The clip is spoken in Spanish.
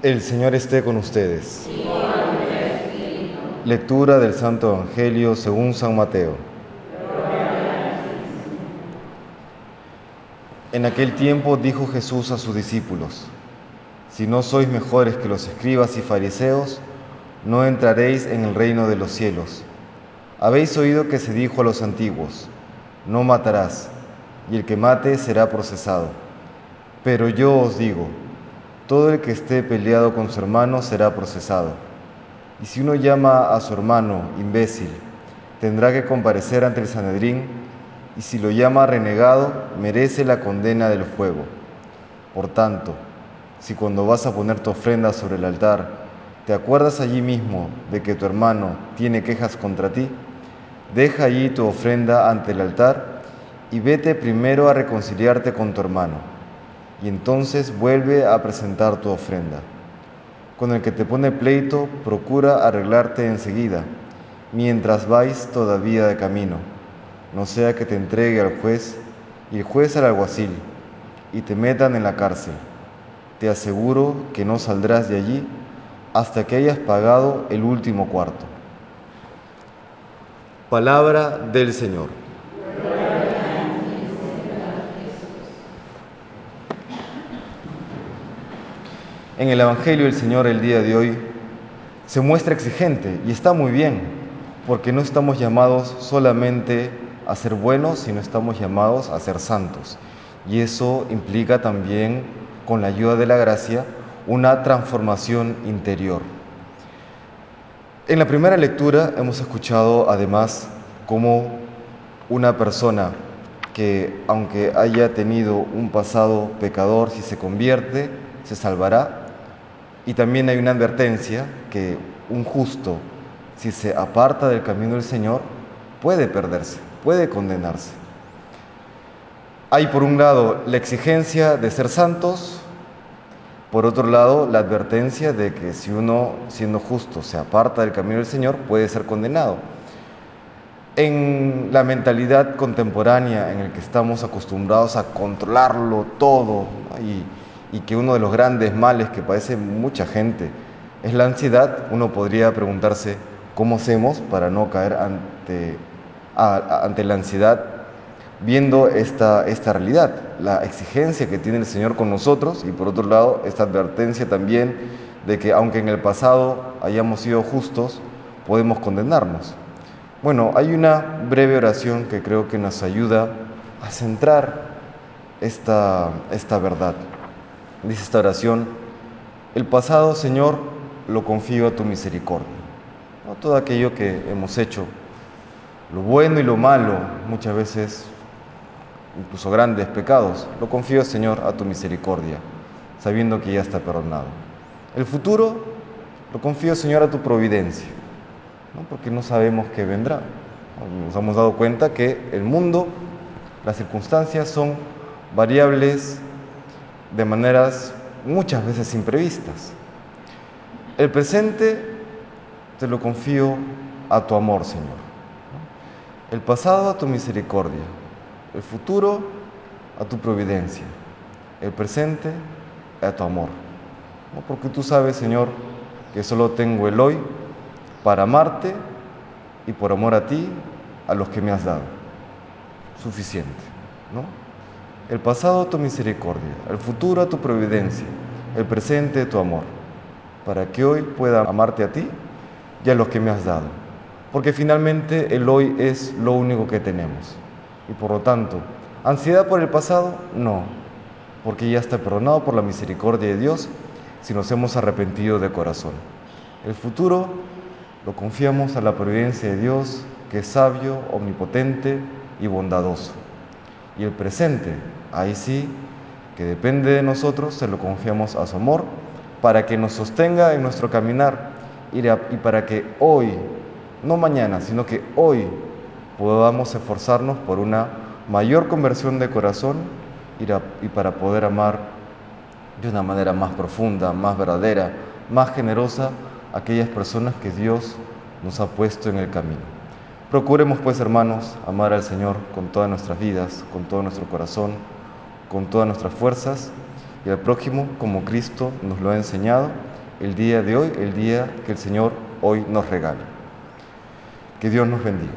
El Señor esté con ustedes. Lectura del Santo Evangelio según San Mateo. En aquel tiempo dijo Jesús a sus discípulos, Si no sois mejores que los escribas y fariseos, no entraréis en el reino de los cielos. Habéis oído que se dijo a los antiguos, No matarás, y el que mate será procesado. Pero yo os digo, todo el que esté peleado con su hermano será procesado. Y si uno llama a su hermano imbécil, tendrá que comparecer ante el Sanedrín, y si lo llama renegado, merece la condena del fuego. Por tanto, si cuando vas a poner tu ofrenda sobre el altar, te acuerdas allí mismo de que tu hermano tiene quejas contra ti, deja allí tu ofrenda ante el altar y vete primero a reconciliarte con tu hermano y entonces vuelve a presentar tu ofrenda. Con el que te pone pleito, procura arreglarte enseguida, mientras vais todavía de camino, no sea que te entregue al juez y el juez al alguacil, y te metan en la cárcel. Te aseguro que no saldrás de allí hasta que hayas pagado el último cuarto. Palabra del Señor. En el Evangelio el Señor el día de hoy se muestra exigente y está muy bien, porque no estamos llamados solamente a ser buenos, sino estamos llamados a ser santos. Y eso implica también, con la ayuda de la gracia, una transformación interior. En la primera lectura hemos escuchado además cómo una persona que aunque haya tenido un pasado pecador, si se convierte, se salvará, y también hay una advertencia que un justo, si se aparta del camino del Señor, puede perderse, puede condenarse. Hay por un lado la exigencia de ser santos, por otro lado la advertencia de que si uno, siendo justo, se aparta del camino del Señor, puede ser condenado. En la mentalidad contemporánea en la que estamos acostumbrados a controlarlo todo y y que uno de los grandes males que padece mucha gente es la ansiedad, uno podría preguntarse cómo hacemos para no caer ante, ante la ansiedad viendo esta, esta realidad, la exigencia que tiene el Señor con nosotros y por otro lado esta advertencia también de que aunque en el pasado hayamos sido justos, podemos condenarnos. Bueno, hay una breve oración que creo que nos ayuda a centrar esta, esta verdad. Dice esta oración, el pasado, Señor, lo confío a tu misericordia. Todo aquello que hemos hecho, lo bueno y lo malo, muchas veces incluso grandes pecados, lo confío, Señor, a tu misericordia, sabiendo que ya está perdonado. El futuro, lo confío, Señor, a tu providencia, porque no sabemos qué vendrá. Nos hemos dado cuenta que el mundo, las circunstancias son variables de maneras muchas veces imprevistas. El presente te lo confío a tu amor, Señor. El pasado a tu misericordia. El futuro a tu providencia. El presente a tu amor. Porque tú sabes, Señor, que solo tengo el hoy para amarte y por amor a ti, a los que me has dado. Suficiente, ¿no? El pasado a tu misericordia, el futuro a tu providencia, el presente tu amor, para que hoy pueda amarte a ti y a los que me has dado. Porque finalmente el hoy es lo único que tenemos. Y por lo tanto, ansiedad por el pasado, no, porque ya está perdonado por la misericordia de Dios si nos hemos arrepentido de corazón. El futuro lo confiamos a la providencia de Dios, que es sabio, omnipotente y bondadoso. Y el presente ahí sí, que depende de nosotros, se lo confiamos a su amor para que nos sostenga en nuestro caminar y para que hoy, no mañana, sino que hoy podamos esforzarnos por una mayor conversión de corazón y para poder amar de una manera más profunda, más verdadera, más generosa a aquellas personas que Dios nos ha puesto en el camino. Procuremos pues, hermanos, amar al Señor con todas nuestras vidas, con todo nuestro corazón, con todas nuestras fuerzas y al prójimo como Cristo nos lo ha enseñado el día de hoy, el día que el Señor hoy nos regala. Que Dios nos bendiga.